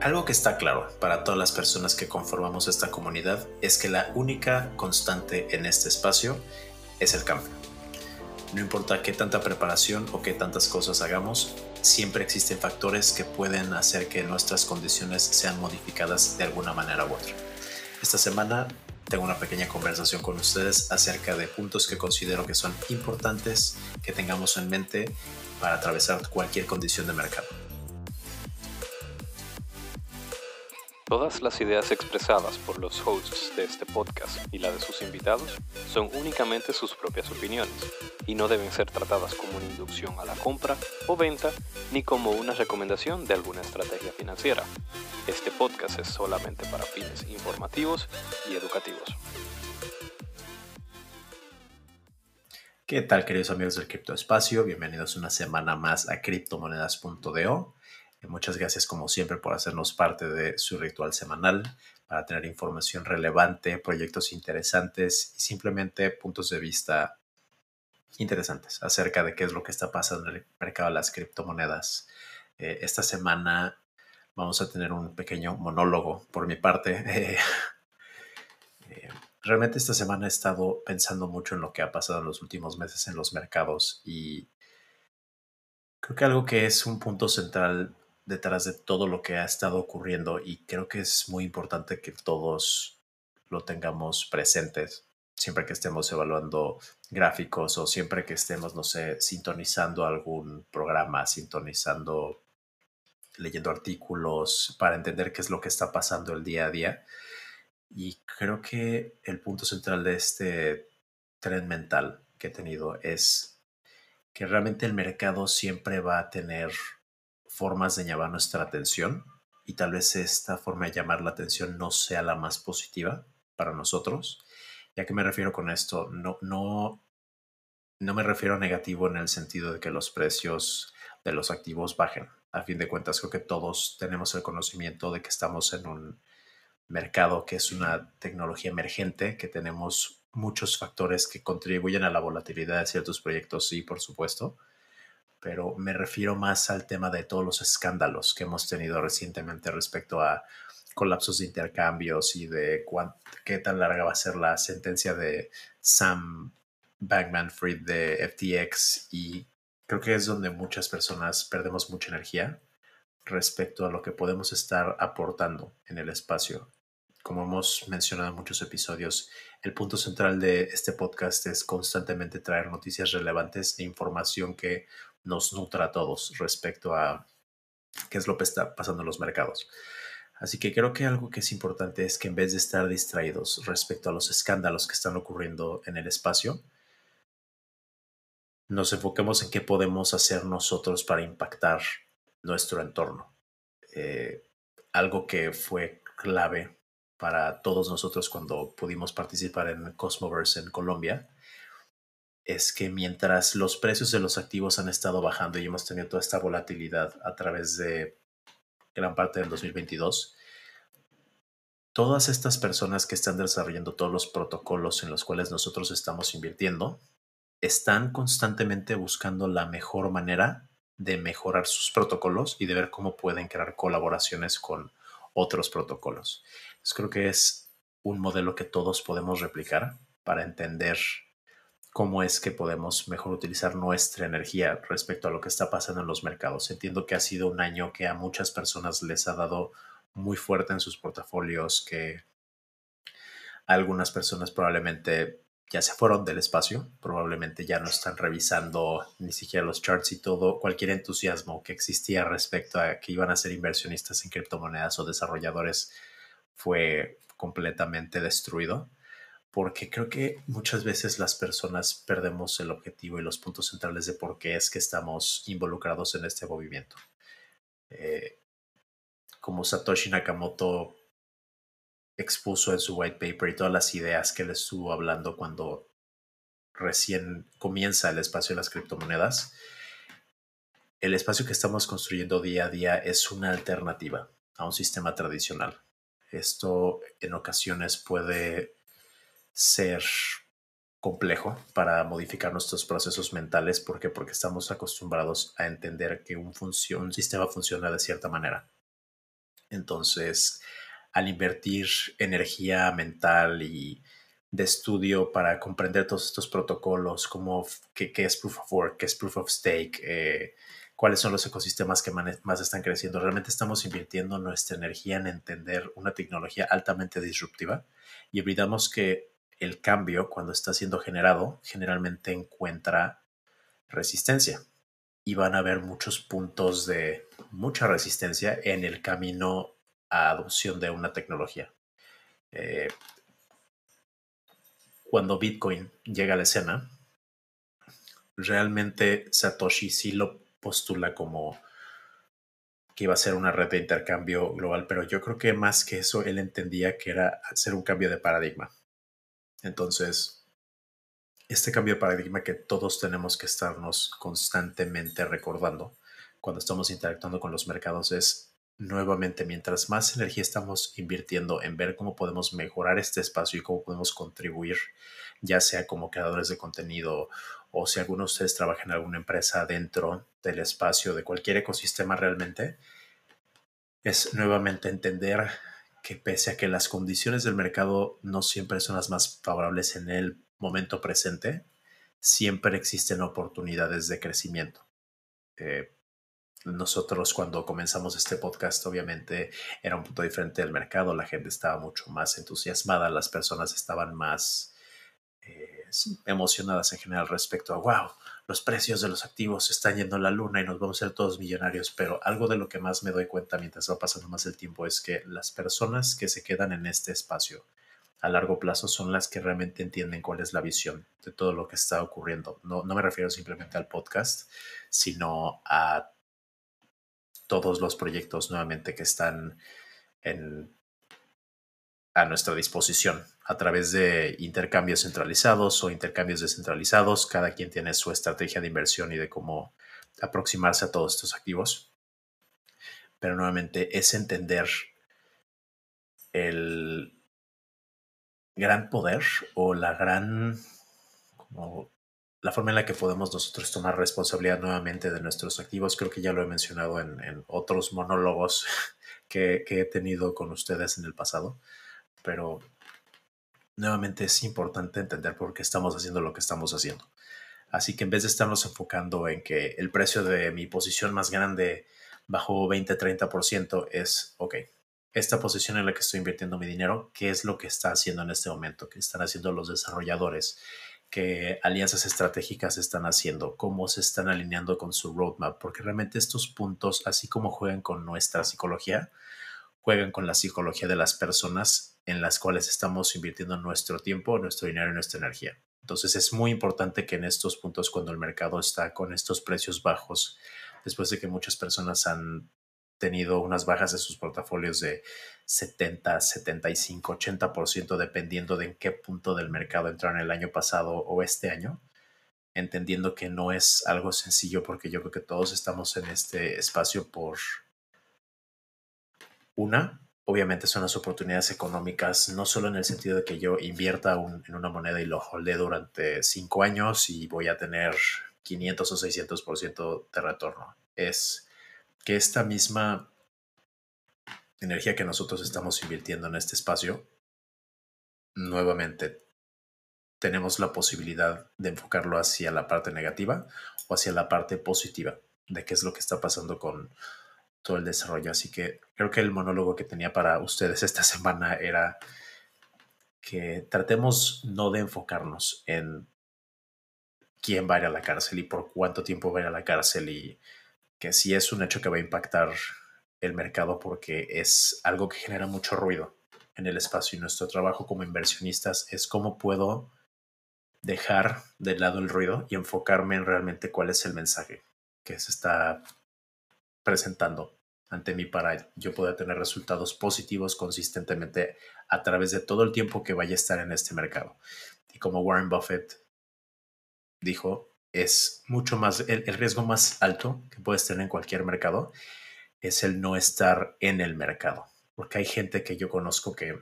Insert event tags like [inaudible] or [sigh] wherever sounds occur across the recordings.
Algo que está claro para todas las personas que conformamos esta comunidad es que la única constante en este espacio es el cambio. No importa qué tanta preparación o qué tantas cosas hagamos, siempre existen factores que pueden hacer que nuestras condiciones sean modificadas de alguna manera u otra. Esta semana tengo una pequeña conversación con ustedes acerca de puntos que considero que son importantes que tengamos en mente para atravesar cualquier condición de mercado. Todas las ideas expresadas por los hosts de este podcast y la de sus invitados son únicamente sus propias opiniones y no deben ser tratadas como una inducción a la compra o venta ni como una recomendación de alguna estrategia financiera. Este podcast es solamente para fines informativos y educativos. ¿Qué tal queridos amigos del criptoespacio? Bienvenidos una semana más a criptomonedas.do Muchas gracias como siempre por hacernos parte de su ritual semanal para tener información relevante, proyectos interesantes y simplemente puntos de vista interesantes acerca de qué es lo que está pasando en el mercado de las criptomonedas. Eh, esta semana vamos a tener un pequeño monólogo por mi parte. [laughs] Eh, realmente esta semana he estado pensando mucho en lo que ha pasado en los últimos meses en los mercados y creo que algo que es un punto central detrás de todo lo que ha estado ocurriendo y creo que es muy importante que todos lo tengamos presentes siempre que estemos evaluando gráficos o siempre que estemos, no sé, sintonizando algún programa, sintonizando, leyendo artículos para entender qué es lo que está pasando el día a día. Y creo que el punto central de este tren mental que he tenido es que realmente el mercado siempre va a tener formas de llamar nuestra atención y tal vez esta forma de llamar la atención no sea la más positiva para nosotros. ¿Ya que me refiero con esto? No, no, no me refiero a negativo en el sentido de que los precios de los activos bajen. A fin de cuentas, creo que todos tenemos el conocimiento de que estamos en un mercado que es una tecnología emergente, que tenemos muchos factores que contribuyen a la volatilidad de ciertos proyectos, sí, por supuesto, pero me refiero más al tema de todos los escándalos que hemos tenido recientemente respecto a colapsos de intercambios y de qué tan larga va a ser la sentencia de Sam Bankman Fried de FTX y creo que es donde muchas personas perdemos mucha energía respecto a lo que podemos estar aportando en el espacio. Como hemos mencionado en muchos episodios, el punto central de este podcast es constantemente traer noticias relevantes e información que nos nutra a todos respecto a qué es lo que está pasando en los mercados. Así que creo que algo que es importante es que en vez de estar distraídos respecto a los escándalos que están ocurriendo en el espacio, nos enfoquemos en qué podemos hacer nosotros para impactar nuestro entorno. Eh, algo que fue clave para todos nosotros cuando pudimos participar en Cosmoverse en Colombia es que mientras los precios de los activos han estado bajando y hemos tenido toda esta volatilidad a través de gran parte del 2022, todas estas personas que están desarrollando todos los protocolos en los cuales nosotros estamos invirtiendo, están constantemente buscando la mejor manera de mejorar sus protocolos y de ver cómo pueden crear colaboraciones con otros protocolos. Entonces creo que es un modelo que todos podemos replicar para entender cómo es que podemos mejor utilizar nuestra energía respecto a lo que está pasando en los mercados. Entiendo que ha sido un año que a muchas personas les ha dado muy fuerte en sus portafolios, que algunas personas probablemente ya se fueron del espacio, probablemente ya no están revisando ni siquiera los charts y todo, cualquier entusiasmo que existía respecto a que iban a ser inversionistas en criptomonedas o desarrolladores fue completamente destruido porque creo que muchas veces las personas perdemos el objetivo y los puntos centrales de por qué es que estamos involucrados en este movimiento. Eh, como Satoshi Nakamoto expuso en su white paper y todas las ideas que él estuvo hablando cuando recién comienza el espacio de las criptomonedas, el espacio que estamos construyendo día a día es una alternativa a un sistema tradicional. Esto en ocasiones puede ser complejo para modificar nuestros procesos mentales. ¿Por qué? Porque estamos acostumbrados a entender que un, un sistema funciona de cierta manera. Entonces, al invertir energía mental y de estudio para comprender todos estos protocolos, como qué, es Proof of Work, qué es Proof of Stake, eh, cuáles son los ecosistemas que más están creciendo. Realmente estamos invirtiendo nuestra energía en entender una tecnología altamente disruptiva y olvidamos que el cambio, cuando está siendo generado, generalmente encuentra resistencia y van a haber muchos puntos de mucha resistencia en el camino a adopción de una tecnología. Eh, cuando Bitcoin llega a la escena, realmente Satoshi sí lo postula como que iba a ser una red de intercambio global, pero yo creo que más que eso, él entendía que era hacer un cambio de paradigma. Entonces, este cambio de paradigma que todos tenemos que estarnos constantemente recordando cuando estamos interactuando con los mercados es nuevamente, mientras más energía estamos invirtiendo en ver cómo podemos mejorar este espacio y cómo podemos contribuir, ya sea como creadores de contenido o si alguno de ustedes trabaja en alguna empresa dentro del espacio de cualquier ecosistema realmente, es nuevamente entender que pese a que las condiciones del mercado no siempre son las más favorables en el momento presente, siempre existen oportunidades de crecimiento. Eh, nosotros cuando comenzamos este podcast obviamente era un punto diferente del mercado, la gente estaba mucho más entusiasmada, las personas estaban más eh, emocionadas en general respecto a, wow, los precios de los activos están yendo a la luna y nos vamos a ser todos millonarios, pero algo de lo que más me doy cuenta mientras va pasando más el tiempo es que las personas que se quedan en este espacio a largo plazo son las que realmente entienden cuál es la visión de todo lo que está ocurriendo. No, no me refiero simplemente al podcast, sino a todos los proyectos nuevamente que están en, a nuestra disposición a través de intercambios centralizados o intercambios descentralizados. Cada quien tiene su estrategia de inversión y de cómo aproximarse a todos estos activos. Pero nuevamente es entender el gran poder o la gran como la forma en la que podemos nosotros tomar responsabilidad nuevamente de nuestros activos, creo que ya lo he mencionado en, otros monólogos [laughs] que, he tenido con ustedes en el pasado, pero nuevamente es importante entender por qué estamos haciendo lo que estamos haciendo. Así que en vez de estarnos enfocando en que el precio de mi posición más grande bajó 20-30%, es, ok, esta posición en la que estoy invirtiendo mi dinero, ¿qué es lo que está haciendo en este momento? ¿Qué están haciendo los desarrolladores? qué alianzas estratégicas están haciendo, cómo se están alineando con su roadmap, porque realmente estos puntos, así como juegan con nuestra psicología, juegan con la psicología de las personas en las cuales estamos invirtiendo nuestro tiempo, nuestro dinero y nuestra energía. Entonces es muy importante que en estos puntos, cuando el mercado está con estos precios bajos, después de que muchas personas han tenido unas bajas de sus portafolios de 70, 75, 80%, dependiendo de en qué punto del mercado entraron el año pasado o este año, entendiendo que no es algo sencillo porque yo creo que todos estamos en este espacio por una, obviamente son las oportunidades económicas, no solo en el sentido de que yo invierta en una moneda y lo holde durante cinco años y voy a tener 500 o 600% de retorno. Es que esta misma energía que nosotros estamos invirtiendo en este espacio, nuevamente tenemos la posibilidad de enfocarlo hacia la parte negativa o hacia la parte positiva de qué es lo que está pasando con todo el desarrollo. Así que creo que el monólogo que tenía para ustedes esta [laughs] semana era que tratemos no de enfocarnos en quién va a ir a la cárcel y por cuánto tiempo va a ir a la cárcel y que sí es un hecho que va a impactar el mercado porque es algo que genera mucho ruido en el espacio y nuestro trabajo como inversionistas es cómo puedo dejar de lado el ruido y enfocarme en realmente cuál es el mensaje que se está presentando ante mí para yo poder tener resultados positivos consistentemente a través de todo el tiempo que vaya a estar en este mercado. Y como Warren Buffett dijo, es mucho más, el, riesgo más alto que puedes tener en cualquier mercado es el no estar en el mercado. Porque hay gente que yo conozco que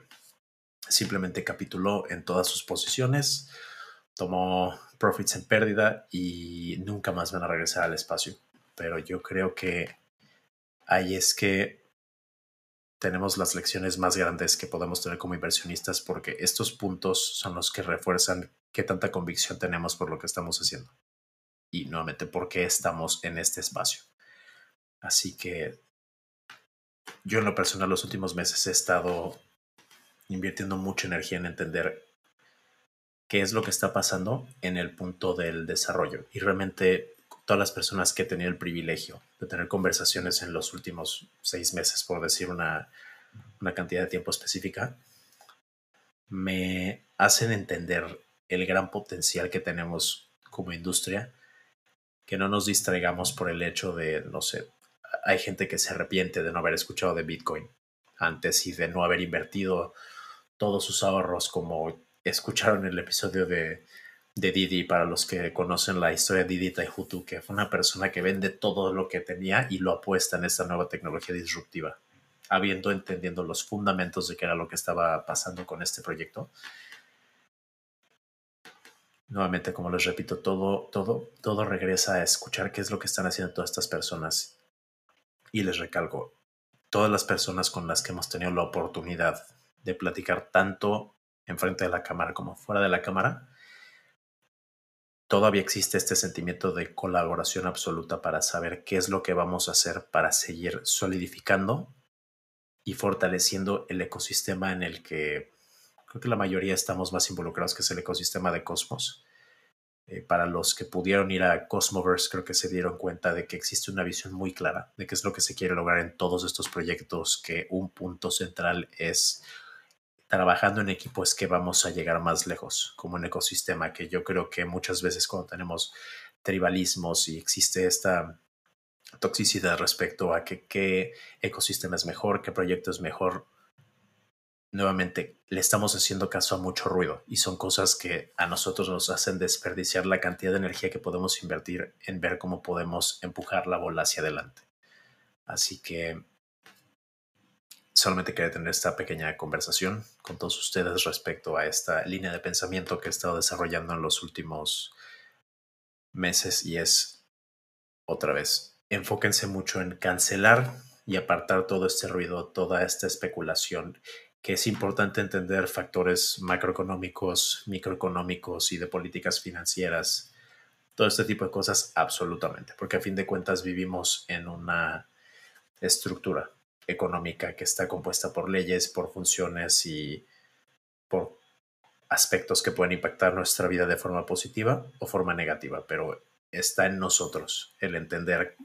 simplemente capituló en todas sus posiciones, tomó profits en pérdida y nunca más van a regresar al espacio. Pero yo creo que ahí es que tenemos las lecciones más grandes que podemos tener como inversionistas porque estos puntos son los que refuerzan qué tanta convicción tenemos por lo que estamos haciendo y nuevamente por qué estamos en este espacio. Así que yo en lo personal los últimos meses he estado invirtiendo mucha energía en entender qué es lo que está pasando en el punto del desarrollo. Y realmente todas las personas que he tenido el privilegio de tener conversaciones en los últimos seis meses, por decir una, una cantidad de tiempo específica, me hacen entender el gran potencial que tenemos como industria, que no nos distraigamos por el hecho de, no sé, hay gente que se arrepiente de no haber escuchado de Bitcoin antes y de no haber invertido todos sus ahorros como escucharon el episodio de, de Didi, para los que conocen la historia de Didi Taihutu, que fue una persona que vende todo lo que tenía y lo apuesta en esta nueva tecnología disruptiva, habiendo entendiendo los fundamentos de qué era lo que estaba pasando con este proyecto. Nuevamente, como les repito, todo, todo, todo regresa a escuchar qué es lo que están haciendo todas estas personas. Y les recalco, todas las personas con las que hemos tenido la oportunidad de platicar tanto enfrente de la cámara como fuera de la cámara, todavía existe este sentimiento de colaboración absoluta para saber qué es lo que vamos a hacer para seguir solidificando y fortaleciendo el ecosistema en el que creo que la mayoría estamos más involucrados, que es el ecosistema de Cosmos. Eh, para los que pudieron ir a Cosmoverse, creo que se dieron cuenta de que existe una visión muy clara de qué es lo que se quiere lograr en todos estos proyectos, que un punto central es trabajando en equipo es que vamos a llegar más lejos como un ecosistema que yo creo que muchas veces cuando tenemos tribalismos y existe esta toxicidad respecto a que, qué ecosistema es mejor, qué proyecto es mejor, nuevamente le estamos haciendo caso a mucho ruido y son cosas que a nosotros nos hacen desperdiciar la cantidad de energía que podemos invertir en ver cómo podemos empujar la bola hacia adelante. Así que solamente quería tener esta pequeña conversación con todos ustedes respecto a esta línea de pensamiento que he estado desarrollando en los últimos meses y es, otra vez, enfóquense mucho en cancelar y apartar todo este ruido, toda esta especulación, que es importante entender factores macroeconómicos, microeconómicos y de políticas financieras, todo este tipo de cosas absolutamente, porque a fin de cuentas vivimos en una estructura económica que está compuesta por leyes, por funciones y por aspectos que pueden impactar nuestra vida de forma positiva o forma negativa, pero está en nosotros el entender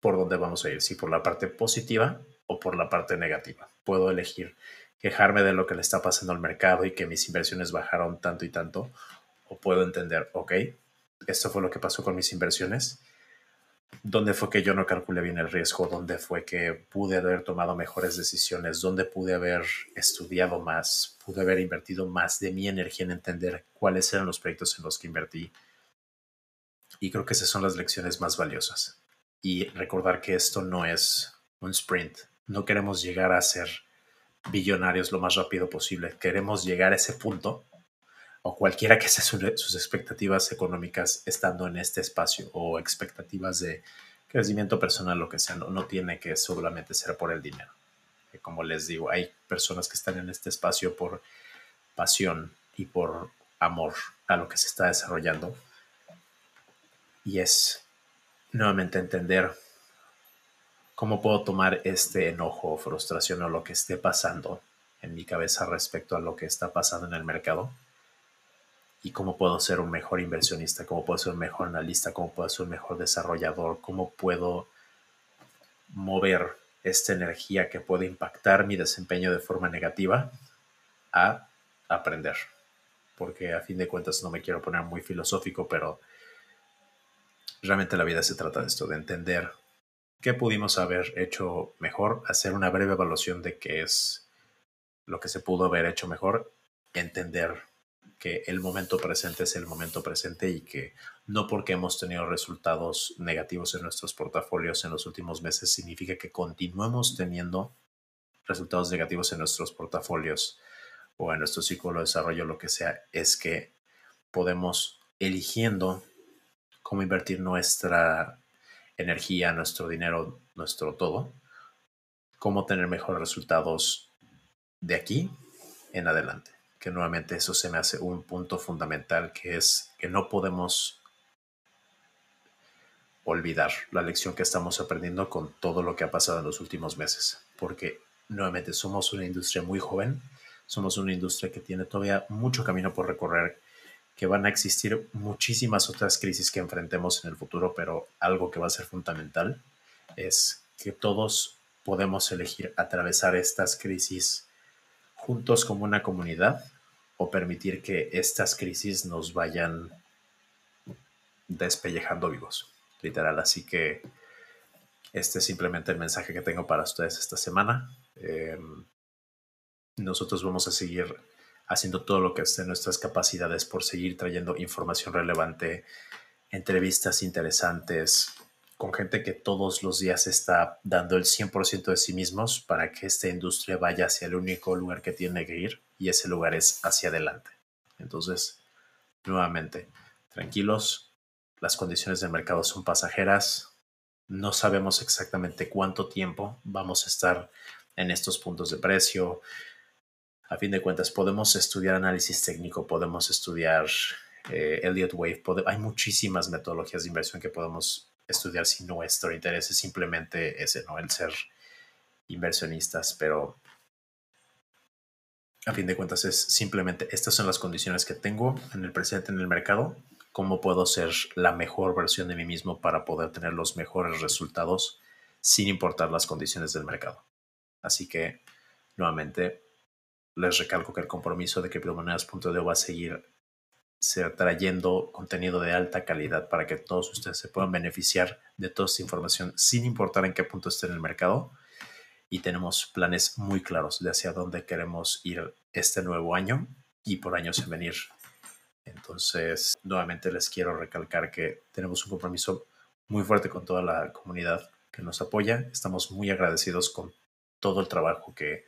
por dónde vamos a ir, si por la parte positiva o por la parte negativa. Puedo elegir quejarme de lo que le está pasando al mercado y que mis inversiones bajaron tanto y tanto, o puedo entender, ok, esto fue lo que pasó con mis inversiones dónde fue que yo no calculé bien el riesgo, dónde fue que pude haber tomado mejores decisiones, dónde pude haber estudiado más, pude haber invertido más de mi energía en entender cuáles eran los proyectos en los que invertí. Y creo que esas son las lecciones más valiosas. Y recordar que esto no es un sprint. No queremos llegar a ser billonarios lo más rápido posible. Queremos llegar a ese punto o cualquiera que sean sus expectativas económicas estando en este espacio o expectativas de crecimiento personal, lo que sea, no, tiene que solamente ser por el dinero. Como les digo, hay personas que están en este espacio por pasión y por amor a lo que se está desarrollando. Y es nuevamente entender cómo puedo tomar este enojo o frustración o lo que esté pasando en mi cabeza respecto a lo que está pasando en el mercado y cómo puedo ser un mejor inversionista, cómo puedo ser un mejor analista, cómo puedo ser un mejor desarrollador, cómo puedo mover esta energía que puede impactar mi desempeño de forma negativa a aprender. Porque a fin de cuentas no me quiero poner muy filosófico, pero realmente la vida se trata de esto, de entender qué pudimos haber hecho mejor, hacer una breve evaluación de qué es lo que se pudo haber hecho mejor, entender que el momento presente es el momento presente y que no porque hemos tenido resultados negativos en nuestros portafolios en los últimos meses significa que continuemos teniendo resultados negativos en nuestros portafolios o en nuestro ciclo de desarrollo, lo que sea, es que podemos eligiendo cómo invertir nuestra energía, nuestro dinero, nuestro todo, cómo tener mejores resultados de aquí en adelante. Que nuevamente eso se me hace un punto fundamental que es que no podemos olvidar la lección que estamos aprendiendo con todo lo que ha pasado en los últimos meses. Porque nuevamente somos una industria muy joven, somos una industria que tiene todavía mucho camino por recorrer, que van a existir muchísimas otras crisis que enfrentemos en el futuro, pero algo que va a ser fundamental es que todos podemos elegir atravesar estas crisis juntos como una comunidad o permitir que estas crisis nos vayan despellejando vivos, literal. Así que este es simplemente el mensaje que tengo para ustedes esta semana. Em, nosotros vamos a seguir haciendo todo lo que esté en nuestras capacidades por seguir trayendo información relevante, entrevistas interesantes, con gente que todos los días está dando el 100% de sí mismos para que esta industria vaya hacia el único lugar que tiene que ir y ese lugar es hacia adelante. Entonces, nuevamente, tranquilos, las condiciones del mercado son pasajeras, no sabemos exactamente cuánto tiempo vamos a estar en estos puntos de precio. A fin de cuentas, podemos estudiar análisis técnico, podemos estudiar eh, Elliott Wave, hay muchísimas metodologías de inversión que podemos estudiar si nuestro interés es simplemente ese, ¿no? El ser inversionistas, pero a fin de cuentas es simplemente estas son las condiciones que tengo en el presente en el mercado, cómo puedo ser la mejor versión de mí mismo para poder tener los mejores resultados sin importar las condiciones del mercado. Así que, nuevamente, les recalco que el compromiso de criptomonedas.de va a seguir trayendo contenido de alta calidad para que todos ustedes se puedan beneficiar de toda esta información sin importar en qué punto esté en el mercado. Y tenemos planes muy claros de hacia dónde queremos ir este nuevo año y por años en venir. Entonces, nuevamente les quiero recalcar que tenemos un compromiso muy fuerte con toda la comunidad que nos apoya. Estamos muy agradecidos con todo el trabajo que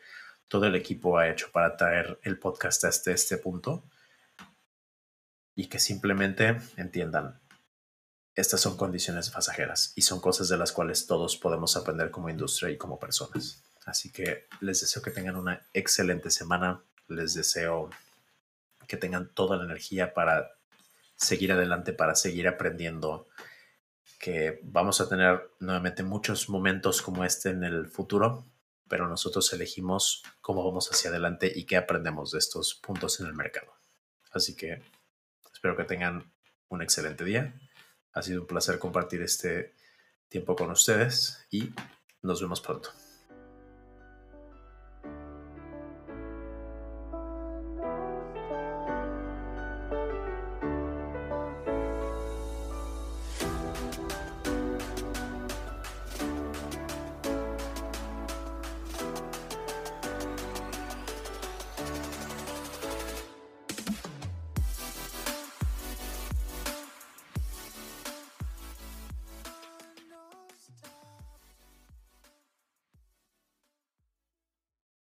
todo el equipo ha hecho para traer el podcast hasta este punto y que simplemente entiendan, estas son condiciones pasajeras y son cosas de las cuales todos podemos aprender como industria y como personas. Así que les deseo que tengan una excelente semana, les deseo que tengan toda la energía para seguir adelante, para seguir aprendiendo, que vamos a tener nuevamente muchos momentos como este en el futuro, pero nosotros elegimos cómo vamos hacia adelante y qué aprendemos de estos puntos en el mercado. Así que Espero que tengan un excelente día. Ha sido un placer compartir este tiempo con ustedes y nos vemos pronto.